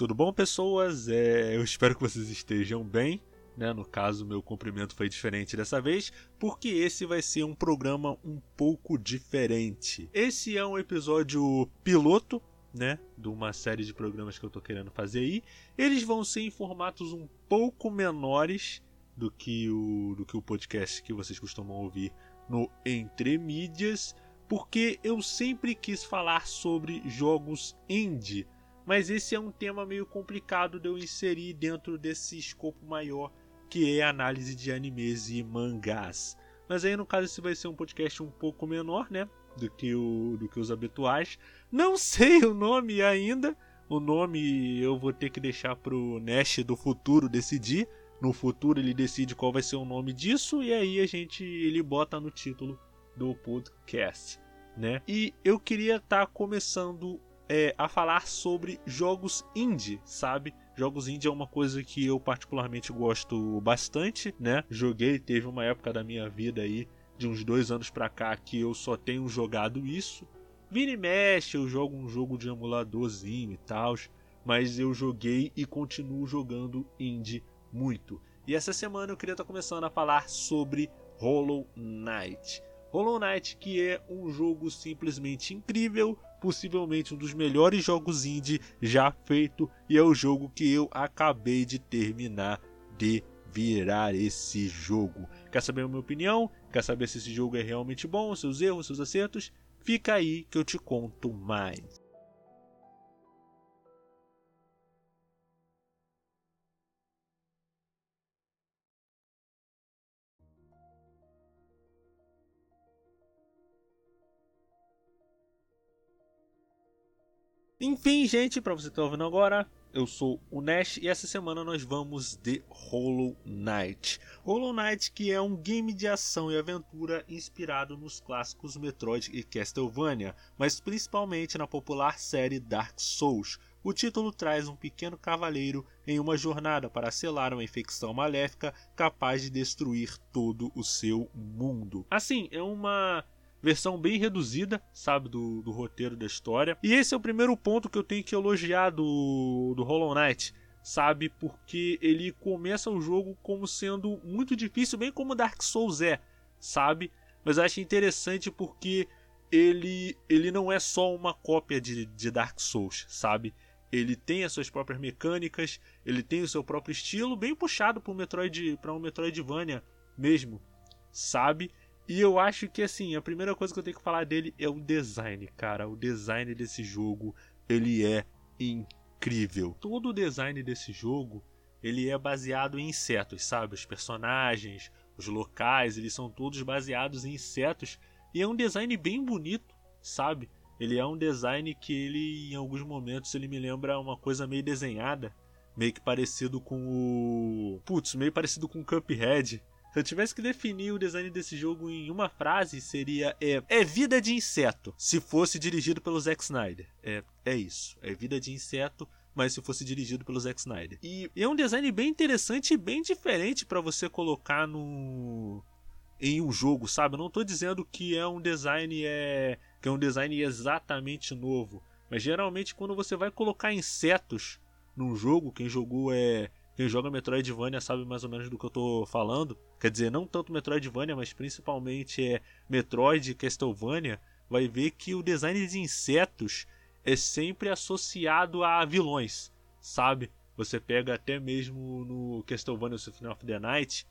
Tudo bom, pessoas? É, eu espero que vocês estejam bem. Né? No caso, meu cumprimento foi diferente dessa vez, porque esse vai ser um programa um pouco diferente. Esse é um episódio piloto, né, de uma série de programas que eu tô querendo fazer aí. Eles vão ser em formatos um pouco menores do que o do que o podcast que vocês costumam ouvir no Entre Mídias, porque eu sempre quis falar sobre jogos indie, mas esse é um tema meio complicado de eu inserir dentro desse escopo maior que é análise de animes e mangás. Mas aí no caso esse vai ser um podcast um pouco menor, né, do que o do que os habituais. Não sei o nome ainda. O nome eu vou ter que deixar pro Nash do futuro decidir. No futuro ele decide qual vai ser o nome disso e aí a gente ele bota no título do podcast, né? E eu queria estar tá começando é, a falar sobre jogos indie, sabe? Jogos indie é uma coisa que eu particularmente gosto bastante, né? Joguei, teve uma época da minha vida aí, de uns dois anos pra cá, que eu só tenho jogado isso. Vira e mexe, eu jogo um jogo de emuladorzinho e tal, mas eu joguei e continuo jogando indie muito. E essa semana eu queria estar começando a falar sobre Hollow Knight. Hollow Knight, que é um jogo simplesmente incrível, possivelmente um dos melhores jogos indie já feito, e é o jogo que eu acabei de terminar de virar esse jogo. Quer saber a minha opinião? Quer saber se esse jogo é realmente bom, seus erros, seus acertos? Fica aí que eu te conto mais. Enfim, gente, para você que tá ouvindo agora, eu sou o Nash e essa semana nós vamos de Hollow Knight. Hollow Knight que é um game de ação e aventura inspirado nos clássicos Metroid e Castlevania, mas principalmente na popular série Dark Souls. O título traz um pequeno cavaleiro em uma jornada para selar uma infecção maléfica capaz de destruir todo o seu mundo. Assim, é uma versão bem reduzida, sabe, do, do roteiro da história. E esse é o primeiro ponto que eu tenho que elogiar do, do Hollow Knight, sabe, porque ele começa o jogo como sendo muito difícil, bem como Dark Souls é, sabe? Mas eu acho interessante porque ele, ele não é só uma cópia de, de Dark Souls, sabe? Ele tem as suas próprias mecânicas, ele tem o seu próprio estilo, bem puxado para um Metroid, para um Metroidvania mesmo, sabe? E eu acho que assim, a primeira coisa que eu tenho que falar dele é o design, cara. O design desse jogo, ele é incrível. Todo o design desse jogo, ele é baseado em insetos, sabe? Os personagens, os locais, eles são todos baseados em insetos e é um design bem bonito, sabe? Ele é um design que ele em alguns momentos ele me lembra uma coisa meio desenhada, meio que parecido com o, putz, meio parecido com o Cuphead, se eu tivesse que definir o design desse jogo em uma frase, seria: é, é vida de inseto, se fosse dirigido pelo Zack Snyder. É, é isso. É vida de inseto, mas se fosse dirigido pelo Zack Snyder. E é um design bem interessante e bem diferente para você colocar no em um jogo, sabe? Eu não estou dizendo que é um design é que é um design exatamente novo, mas geralmente quando você vai colocar insetos num jogo, quem jogou é quem joga Metroidvania sabe mais ou menos do que eu tô falando. Quer dizer, não tanto Metroidvania, mas principalmente é Metroid e Castlevania. Vai ver que o design de insetos é sempre associado a vilões, sabe? Você pega até mesmo no Castlevania Symphony of the Night,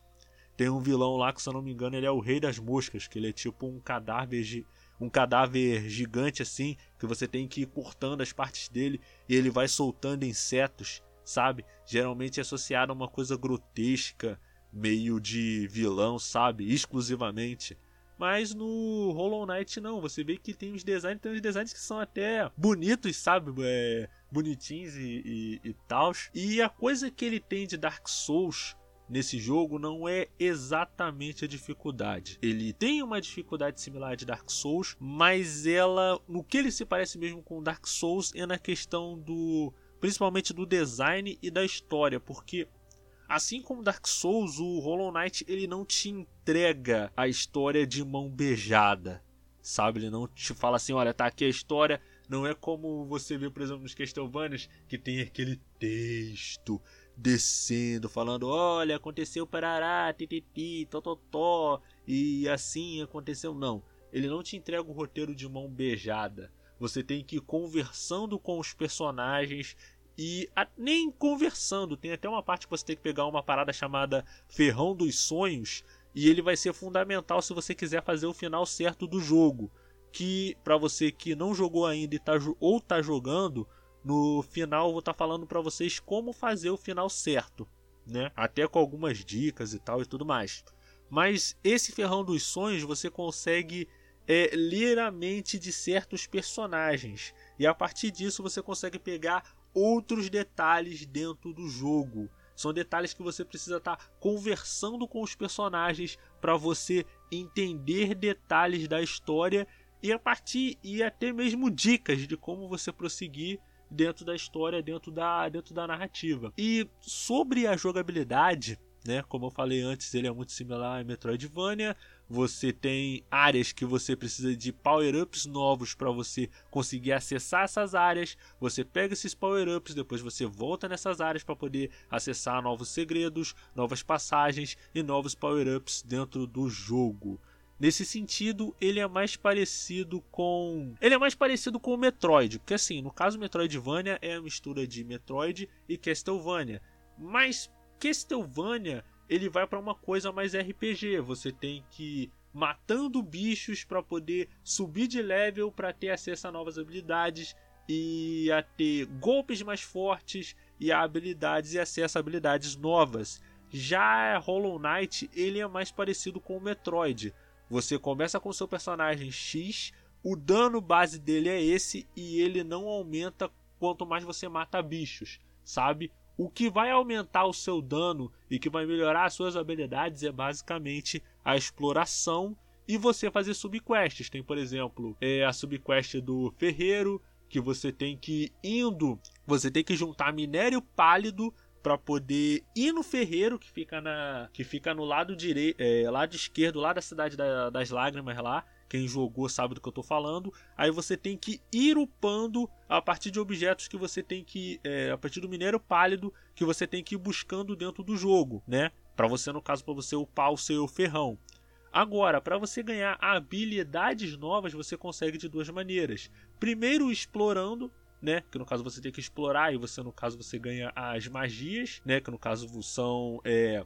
tem um vilão lá que, se eu não me engano, ele é o Rei das Moscas, que ele é tipo um cadáver, um cadáver gigante assim, que você tem que ir cortando as partes dele e ele vai soltando insetos sabe? Geralmente é associado a uma coisa grotesca, meio de vilão, sabe? Exclusivamente. Mas no Hollow Knight não, você vê que tem uns designs, tem uns designs que são até bonitos, sabe? É, bonitinhos e, e, e tal. E a coisa que ele tem de Dark Souls nesse jogo não é exatamente a dificuldade. Ele tem uma dificuldade similar de Dark Souls, mas ela, no que ele se parece mesmo com Dark Souls é na questão do principalmente do design e da história, porque assim como Dark Souls, o Hollow Knight ele não te entrega a história de mão beijada, sabe? Ele não te fala assim, olha, tá aqui a história. Não é como você vê, por exemplo, nos Castlevanias, que tem aquele texto descendo, falando, olha, aconteceu parará, tititi, tototó, e assim aconteceu. Não, ele não te entrega o roteiro de mão beijada. Você tem que ir conversando com os personagens e a, nem conversando. Tem até uma parte que você tem que pegar uma parada chamada Ferrão dos Sonhos e ele vai ser fundamental se você quiser fazer o final certo do jogo. Que para você que não jogou ainda e tá, ou tá jogando, no final vou estar tá falando para vocês como fazer o final certo, né? Até com algumas dicas e tal e tudo mais. Mas esse ferrão dos sonhos você consegue é, ler a mente de certos personagens e a partir disso você consegue pegar outros detalhes dentro do jogo. São detalhes que você precisa estar tá conversando com os personagens para você entender detalhes da história e a partir e até mesmo dicas de como você prosseguir dentro da história, dentro da, dentro da narrativa. E sobre a jogabilidade, né, como eu falei antes, ele é muito similar a Metroidvania. Você tem áreas que você precisa de power-ups novos para você conseguir acessar essas áreas. Você pega esses power-ups, depois você volta nessas áreas para poder acessar novos segredos, novas passagens e novos power-ups dentro do jogo. Nesse sentido, ele é mais parecido com. Ele é mais parecido com o Metroid. Porque assim, no caso Metroidvania é a mistura de Metroid e Castlevania. Mas Castlevania ele vai para uma coisa mais RPG. Você tem que ir matando bichos para poder subir de level para ter acesso a novas habilidades e a ter golpes mais fortes e habilidades e acesso a habilidades novas. Já Hollow Knight ele é mais parecido com o Metroid você começa com seu personagem X, o dano base dele é esse e ele não aumenta quanto mais você mata bichos, sabe? O que vai aumentar o seu dano e que vai melhorar as suas habilidades é basicamente a exploração e você fazer subquests. Tem, por exemplo, é a subquest do ferreiro, que você tem que indo, você tem que juntar minério pálido para poder ir no ferreiro que fica na que fica no lado direito, é, lado esquerdo, lá da cidade da, das lágrimas lá. Quem jogou sabe do que eu tô falando. Aí você tem que ir upando a partir de objetos que você tem que. É, a partir do minério pálido que você tem que ir buscando dentro do jogo, né? Para você, no caso, para você upar o seu ferrão. Agora, para você ganhar habilidades novas, você consegue de duas maneiras. Primeiro, explorando né? Que no caso você tem que explorar e você no caso você ganha as magias, né? Que no caso são é,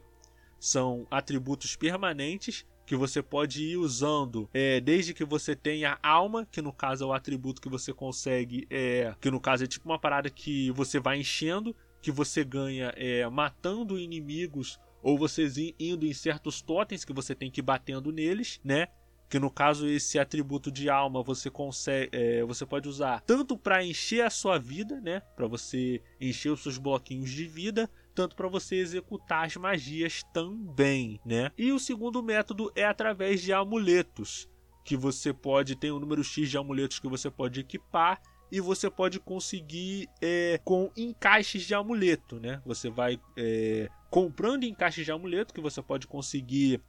são atributos permanentes que você pode ir usando é, desde que você tenha alma, que no caso é o atributo que você consegue, é, que no caso é tipo uma parada que você vai enchendo, que você ganha é, matando inimigos ou você indo em certos totens que você tem que ir batendo neles, né? que no caso esse atributo de alma você consegue, é, você pode usar tanto para encher a sua vida, né, para você encher os seus bloquinhos de vida, tanto para você executar as magias também, né? E o segundo método é através de amuletos, que você pode ter um número X de amuletos que você pode equipar e você pode conseguir é, com encaixes de amuleto, né? Você vai é, comprando encaixes de amuleto que você pode conseguir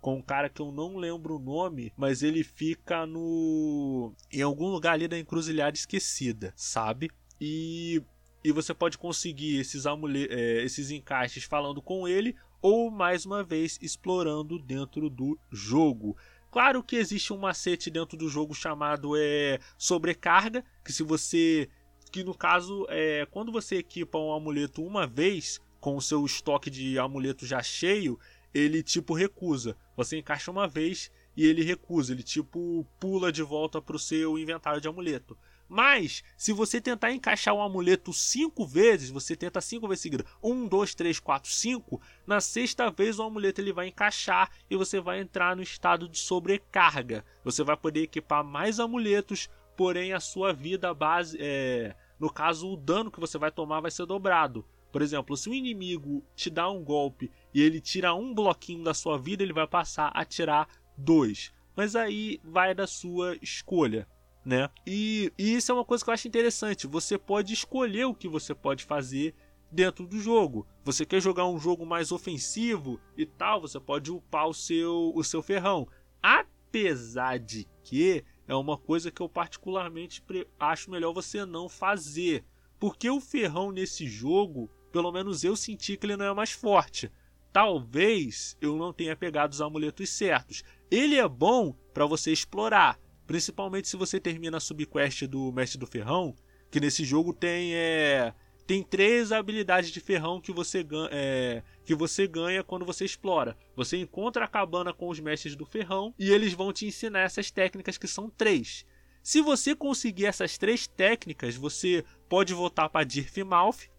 com um cara que eu não lembro o nome, mas ele fica no em algum lugar ali da encruzilhada esquecida, sabe? E e você pode conseguir esses amuletos, é, esses encaixes falando com ele ou mais uma vez explorando dentro do jogo. Claro que existe um macete dentro do jogo chamado é, sobrecarga, que se você que no caso é quando você equipa um amuleto uma vez com o seu estoque de amuleto já cheio, ele tipo recusa. Você encaixa uma vez e ele recusa, ele tipo pula de volta para o seu inventário de amuleto. Mas, se você tentar encaixar um amuleto cinco vezes, você tenta cinco vezes seguida, um, dois, três, quatro, cinco, na sexta vez o amuleto ele vai encaixar e você vai entrar no estado de sobrecarga. Você vai poder equipar mais amuletos, porém a sua vida base, é, no caso o dano que você vai tomar vai ser dobrado. Por exemplo, se o inimigo te dá um golpe e ele tira um bloquinho da sua vida, ele vai passar a tirar dois. Mas aí vai da sua escolha, né? E, e isso é uma coisa que eu acho interessante. Você pode escolher o que você pode fazer dentro do jogo. Você quer jogar um jogo mais ofensivo e tal, você pode upar o seu, o seu ferrão. Apesar de que é uma coisa que eu particularmente acho melhor você não fazer. Porque o ferrão nesse jogo, pelo menos eu senti que ele não é mais forte. Talvez eu não tenha pegado os amuletos certos. Ele é bom para você explorar, principalmente se você termina a subquest do Mestre do Ferrão, que nesse jogo tem é, tem três habilidades de ferrão que você, ganha, é, que você ganha quando você explora. Você encontra a cabana com os mestres do ferrão e eles vão te ensinar essas técnicas que são três. Se você conseguir essas três técnicas, você pode voltar para Dirfmouth.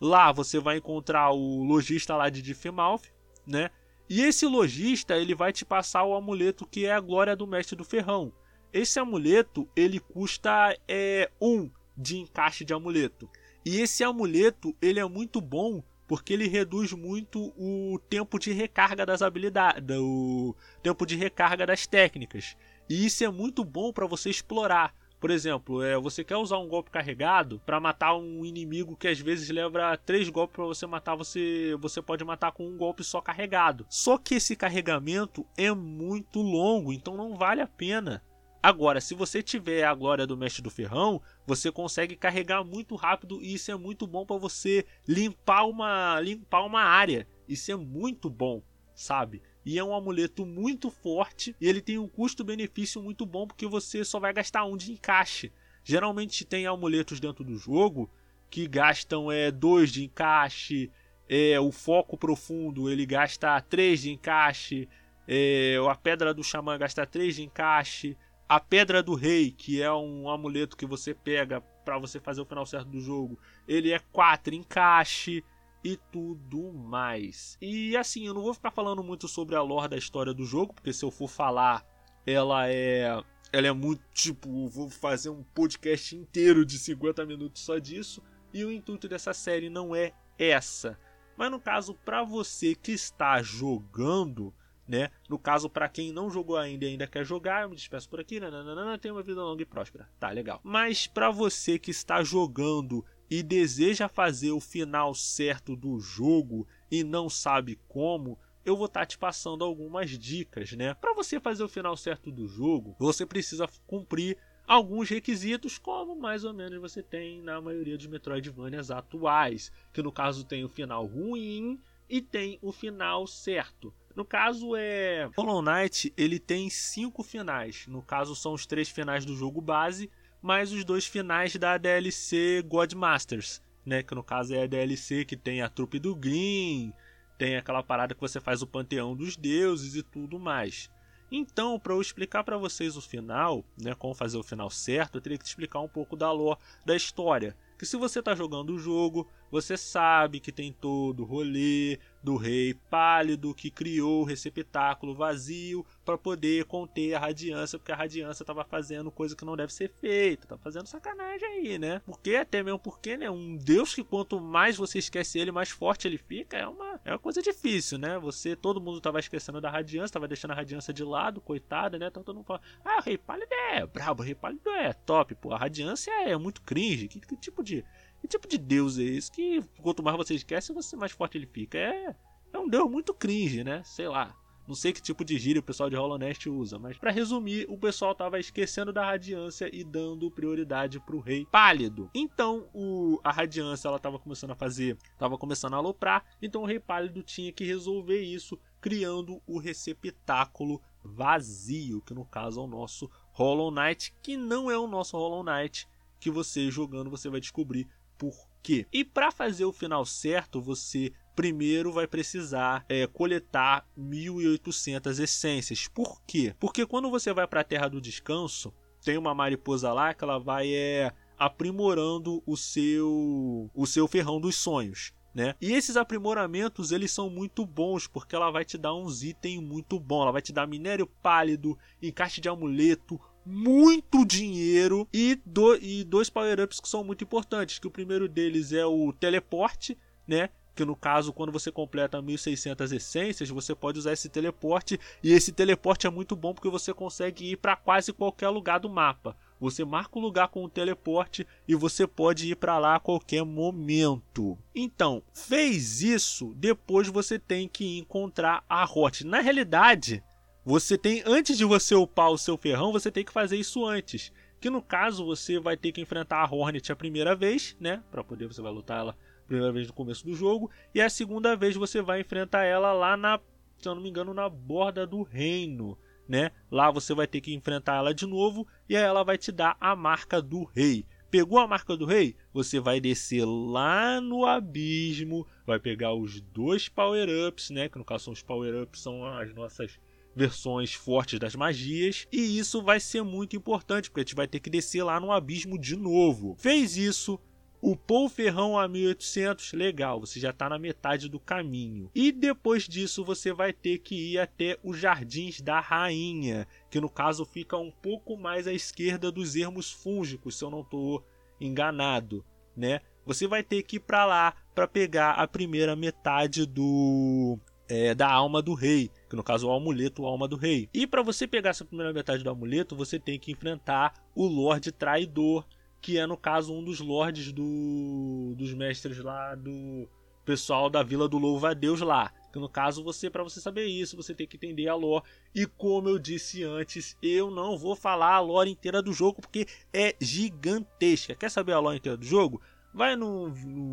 Lá você vai encontrar o lojista lá de Dirfmouth, né? E esse lojista ele vai te passar o amuleto que é a glória do mestre do ferrão. Esse amuleto ele custa é, um de encaixe de amuleto. E esse amuleto, ele é muito bom porque ele reduz muito o tempo de recarga das habilidades, o tempo de recarga das técnicas. E isso é muito bom para você explorar. Por exemplo, é, você quer usar um golpe carregado para matar um inimigo que às vezes leva três golpes para você matar, você, você pode matar com um golpe só carregado. Só que esse carregamento é muito longo, então não vale a pena Agora, se você tiver a glória do mestre do ferrão, você consegue carregar muito rápido e isso é muito bom para você limpar uma limpar uma área. Isso é muito bom, sabe? E é um amuleto muito forte e ele tem um custo-benefício muito bom porque você só vai gastar um de encaixe. Geralmente tem amuletos dentro do jogo que gastam é dois de encaixe, é o foco profundo ele gasta três de encaixe, é, a pedra do xamã gasta três de encaixe. A Pedra do Rei, que é um amuleto que você pega para você fazer o final certo do jogo, ele é 4 encaixe e tudo mais. E assim, eu não vou ficar falando muito sobre a lore da história do jogo, porque se eu for falar, ela é ela é muito tipo, vou fazer um podcast inteiro de 50 minutos só disso, e o intuito dessa série não é essa. Mas no caso, para você que está jogando, né? No caso, para quem não jogou ainda e ainda quer jogar, eu me despeço por aqui, nananana, tenha uma vida longa e próspera. Tá, legal. Mas para você que está jogando e deseja fazer o final certo do jogo e não sabe como, eu vou estar tá te passando algumas dicas, né? Para você fazer o final certo do jogo, você precisa cumprir alguns requisitos, como mais ou menos você tem na maioria dos Metroidvanias atuais, que no caso tem o final ruim e tem o final certo. No caso é Hollow Knight, ele tem cinco finais. No caso são os três finais do jogo base, mais os dois finais da DLC Godmasters, né? Que no caso é a DLC que tem a trupe do Green, tem aquela parada que você faz o panteão dos deuses e tudo mais. Então, para eu explicar para vocês o final, né, como fazer o final certo, eu teria que te explicar um pouco da lore da história. Que se você está jogando o jogo, você sabe que tem todo o rolê do rei pálido que criou o receptáculo vazio para poder conter a radiância, porque a radiância estava fazendo coisa que não deve ser feita, tá fazendo sacanagem aí, né? Porque até mesmo porque, né, um deus que quanto mais você esquece ele, mais forte ele fica, é uma é uma coisa difícil, né? Você, todo mundo tava esquecendo da radiância, tava deixando a radiância de lado, coitada, né? Então todo mundo fala: "Ah, o rei pálido é brabo, o rei pálido é top, pô, a radiância é muito cringe. Que, que tipo de que tipo de deus é esse? Que quanto mais você esquece, você mais forte ele fica. É, é um deus muito cringe, né? Sei lá. Não sei que tipo de gíria o pessoal de Hollow Nest usa, mas para resumir, o pessoal tava esquecendo da radiância e dando prioridade pro rei pálido. Então, o, a radiância ela tava começando a fazer, tava começando a aloprar, então o rei pálido tinha que resolver isso criando o receptáculo vazio, que no caso é o nosso Hollow Knight, que não é o nosso Hollow Knight, que você jogando você vai descobrir por quê. E para fazer o final certo, você primeiro vai precisar é, coletar 1.800 essências. Por quê? Porque quando você vai para a Terra do Descanso, tem uma mariposa lá que ela vai é, aprimorando o seu o seu ferrão dos sonhos. Né? E esses aprimoramentos eles são muito bons porque ela vai te dar uns itens muito bons. Ela vai te dar minério pálido, encaixe de amuleto, muito dinheiro e, do, e dois power-ups que são muito importantes. Que o primeiro deles é o teleporte, né? Que no caso, quando você completa 1600 essências, você pode usar esse teleporte. E esse teleporte é muito bom porque você consegue ir para quase qualquer lugar do mapa. Você marca o lugar com o teleporte e você pode ir para lá a qualquer momento. Então, fez isso, depois você tem que encontrar a Hot. Na realidade, você tem antes de você upar o seu ferrão, você tem que fazer isso antes. Que no caso você vai ter que enfrentar a Hornet a primeira vez, né? Para poder você vai lutar ela a primeira vez no começo do jogo e a segunda vez você vai enfrentar ela lá na, se eu não me engano, na borda do reino, né? Lá você vai ter que enfrentar ela de novo e aí ela vai te dar a marca do rei. Pegou a marca do rei? Você vai descer lá no abismo, vai pegar os dois power-ups, né? Que no caso são os power-ups, são as nossas versões fortes das magias. E isso vai ser muito importante, porque a gente vai ter que descer lá no abismo de novo. Fez isso, o ferrão a 1800, legal, você já está na metade do caminho. E depois disso você vai ter que ir até os Jardins da Rainha, que no caso fica um pouco mais à esquerda dos ermos fúngicos, se eu não estou enganado, né? Você vai ter que ir para lá para pegar a primeira metade do é, da alma do rei, que no caso é o amuleto a alma do rei. E para você pegar essa primeira metade do amuleto, você tem que enfrentar o Lorde Traidor, que é no caso um dos lords do, dos mestres lá do pessoal da Vila do Louva a Deus lá. Que no caso você para você saber isso, você tem que entender a lore. E como eu disse antes, eu não vou falar a lore inteira do jogo porque é gigantesca. Quer saber a lore inteira do jogo? Vai no,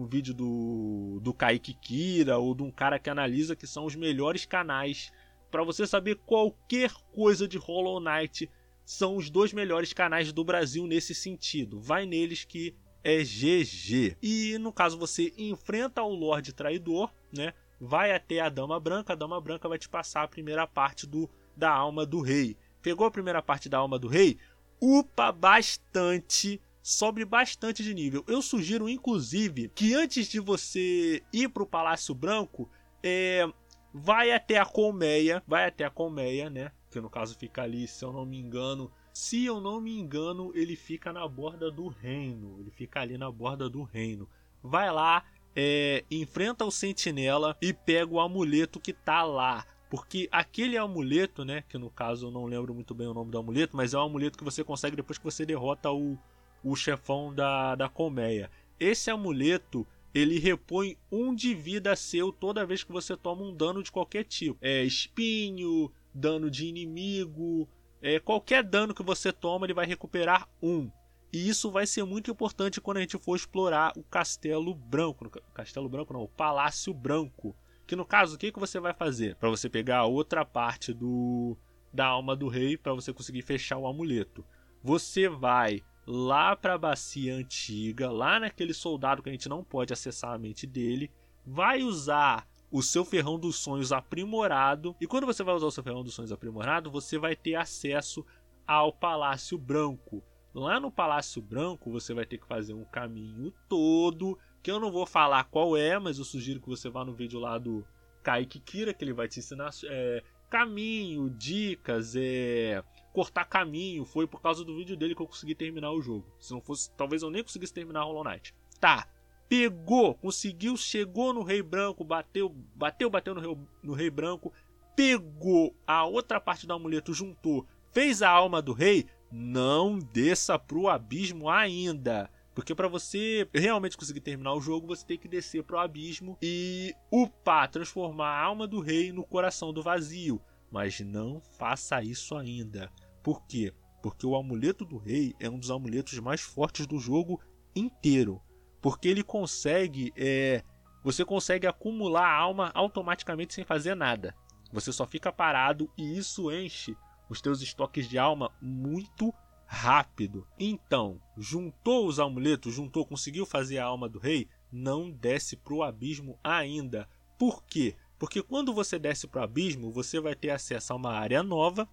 vídeo do, do Kaique Kira ou de um cara que analisa que são os melhores canais para você saber qualquer coisa de Hollow Knight são os dois melhores canais do Brasil nesse sentido. Vai neles que é GG. E no caso você enfrenta o Lorde Traidor, né? Vai até a Dama Branca, a Dama Branca vai te passar a primeira parte do da alma do rei. Pegou a primeira parte da alma do rei? Upa bastante, sobe bastante de nível. Eu sugiro inclusive que antes de você ir para o Palácio Branco, é, vai até a colmeia, vai até a colmeia, né? que no caso fica ali, se eu não me engano, se eu não me engano, ele fica na borda do reino, ele fica ali na borda do reino. Vai lá, é, enfrenta o sentinela e pega o amuleto que tá lá. Porque aquele amuleto, né? Que no caso eu não lembro muito bem o nome do amuleto, mas é o amuleto que você consegue depois que você derrota o, o chefão da, da colmeia. Esse amuleto ele repõe um de vida seu toda vez que você toma um dano de qualquer tipo. É espinho, dano de inimigo, é, qualquer dano que você toma, ele vai recuperar um. E isso vai ser muito importante quando a gente for explorar o Castelo Branco. Castelo Branco não, o Palácio Branco. Que no caso, o que, que você vai fazer? Para você pegar a outra parte do da alma do rei para você conseguir fechar o amuleto. Você vai lá para a bacia antiga, lá naquele soldado que a gente não pode acessar a mente dele, vai usar o seu ferrão dos sonhos aprimorado. E quando você vai usar o seu ferrão dos sonhos aprimorado, você vai ter acesso ao Palácio Branco. Lá no Palácio Branco, você vai ter que fazer um caminho todo, que eu não vou falar qual é, mas eu sugiro que você vá no vídeo lá do Kaique Kira, que ele vai te ensinar é, caminho, dicas, é, cortar caminho. Foi por causa do vídeo dele que eu consegui terminar o jogo. Se não fosse, talvez eu nem conseguisse terminar Hollow Knight. Tá, pegou, conseguiu, chegou no Rei Branco, bateu, bateu, bateu no Rei, no Rei Branco, pegou a outra parte do amuleto, juntou, fez a alma do rei, não desça pro abismo ainda. Porque para você realmente conseguir terminar o jogo, você tem que descer pro abismo e upar, transformar a alma do rei no coração do vazio. Mas não faça isso ainda. Por quê? Porque o amuleto do rei é um dos amuletos mais fortes do jogo inteiro porque ele consegue, é, você consegue acumular alma automaticamente sem fazer nada. Você só fica parado e isso enche os teus estoques de alma muito rápido. Então, juntou os amuletos, juntou, conseguiu fazer a alma do rei, não desce para o abismo ainda. Por quê? Porque quando você desce para o abismo, você vai ter acesso a uma área nova.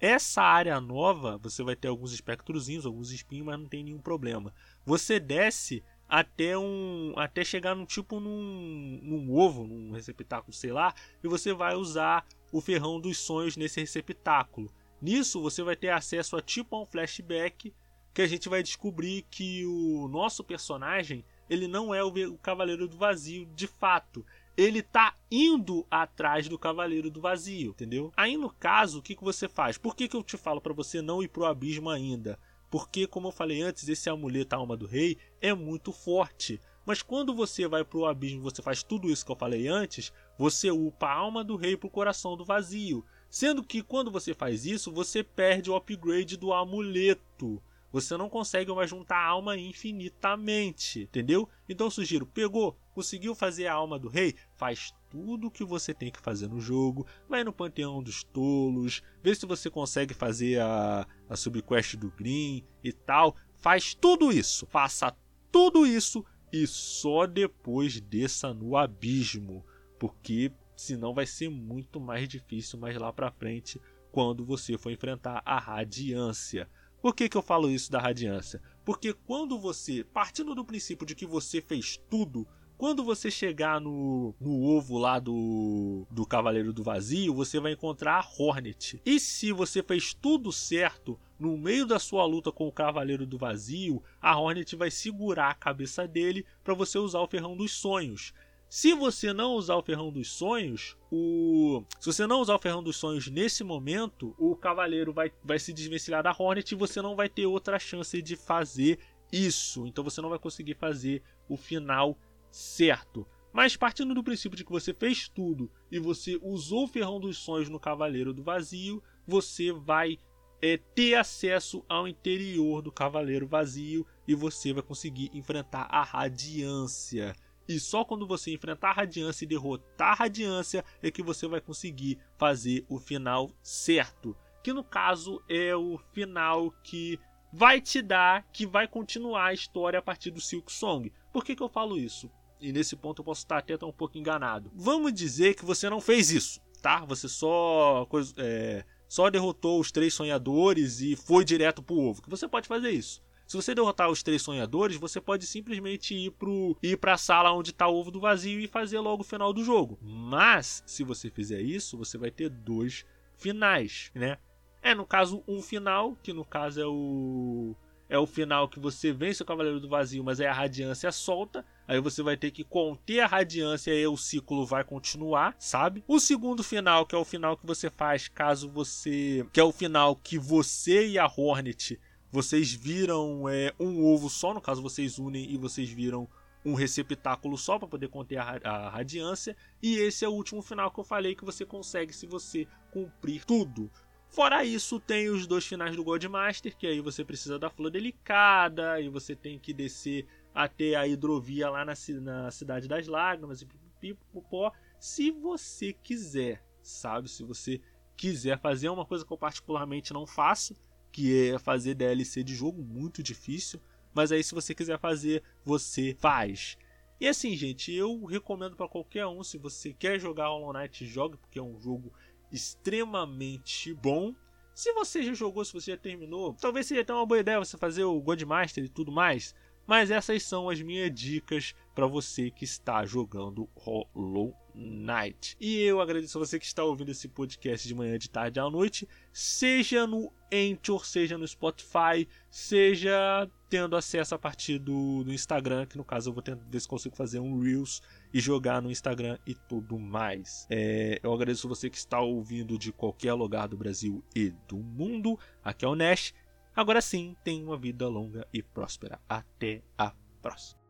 Essa área nova, você vai ter alguns espectrozinhos, alguns espinhos, mas não tem nenhum problema. Você desce até um até chegar num tipo num, num ovo, num receptáculo, sei lá, e você vai usar o ferrão dos sonhos nesse receptáculo. Nisso você vai ter acesso a tipo a um flashback que a gente vai descobrir que o nosso personagem ele não é o, o Cavaleiro do Vazio de fato. Ele tá indo atrás do Cavaleiro do Vazio, entendeu? Aí no caso, o que, que você faz? Por que, que eu te falo para você não ir pro abismo ainda? Porque, como eu falei antes, esse amuleto Alma do Rei é muito forte. Mas quando você vai para o abismo você faz tudo isso que eu falei antes, você upa a alma do rei para o coração do vazio. Sendo que quando você faz isso, você perde o upgrade do amuleto. Você não consegue mais juntar alma infinitamente, entendeu? Então eu sugiro, pegou, conseguiu fazer a alma do rei, faz tudo o que você tem que fazer no jogo, vai no panteão dos tolos, vê se você consegue fazer a, a subquest do Green e tal, faz tudo isso, faça tudo isso e só depois desça no abismo, porque senão vai ser muito mais difícil mais lá pra frente quando você for enfrentar a radiância. Por que, que eu falo isso da radiância? Porque quando você, partindo do princípio de que você fez tudo, quando você chegar no, no ovo lá do, do Cavaleiro do Vazio, você vai encontrar a Hornet. E se você fez tudo certo, no meio da sua luta com o Cavaleiro do Vazio, a Hornet vai segurar a cabeça dele para você usar o Ferrão dos Sonhos. Se você não usar o ferrão dos sonhos, o se você não usar o ferrão dos sonhos nesse momento, o cavaleiro vai, vai se desvencilhar da Hornet e você não vai ter outra chance de fazer isso. Então você não vai conseguir fazer o final certo. Mas partindo do princípio de que você fez tudo e você usou o ferrão dos sonhos no Cavaleiro do Vazio, você vai é, ter acesso ao interior do Cavaleiro Vazio e você vai conseguir enfrentar a Radiância. E só quando você enfrentar a Radiância e derrotar a Radiância é que você vai conseguir fazer o final certo. Que no caso é o final que vai te dar, que vai continuar a história a partir do Silk Song. Por que, que eu falo isso? E nesse ponto eu posso estar até um pouco enganado. Vamos dizer que você não fez isso, tá? Você só, é, só derrotou os três sonhadores e foi direto pro ovo. Que você pode fazer isso. Se você derrotar os três sonhadores, você pode simplesmente ir pro ir para a sala onde está o ovo do vazio e fazer logo o final do jogo. Mas se você fizer isso, você vai ter dois finais, né? É no caso um final, que no caso é o é o final que você vence o Cavaleiro do Vazio, mas aí a radiância solta. Aí você vai ter que conter a radiância e o ciclo vai continuar, sabe? O segundo final, que é o final que você faz caso você. Que é o final que você e a Hornet vocês viram é, um ovo só, no caso vocês unem e vocês viram um receptáculo só para poder conter a, a, radiância. E esse é o último final que eu falei que você consegue se você cumprir tudo. Fora isso, tem os dois finais do Godmaster, que aí você precisa da flor delicada, e você tem que descer até a hidrovia lá na, na cidade das lágrimas e pipopó. Se você quiser, sabe? Se você quiser fazer uma coisa que eu particularmente não faço, que é fazer DLC de jogo muito difícil. Mas aí, se você quiser fazer, você faz. E assim, gente, eu recomendo para qualquer um. Se você quer jogar Hollow Knight, jogue, porque é um jogo extremamente bom. Se você já jogou, se você já terminou, talvez seja até uma boa ideia você fazer o Godmaster e tudo mais. Mas essas são as minhas dicas para você que está jogando Hollow Knight. E eu agradeço a você que está ouvindo esse podcast de manhã, de tarde à noite, seja no Anchor, seja no Spotify, seja tendo acesso a partir do, do Instagram, que no caso eu vou tentar ver se consigo fazer um Reels e jogar no Instagram e tudo mais. É, eu agradeço a você que está ouvindo de qualquer lugar do Brasil e do mundo. Aqui é o Nash Agora sim, tenha uma vida longa e próspera. Até a próxima.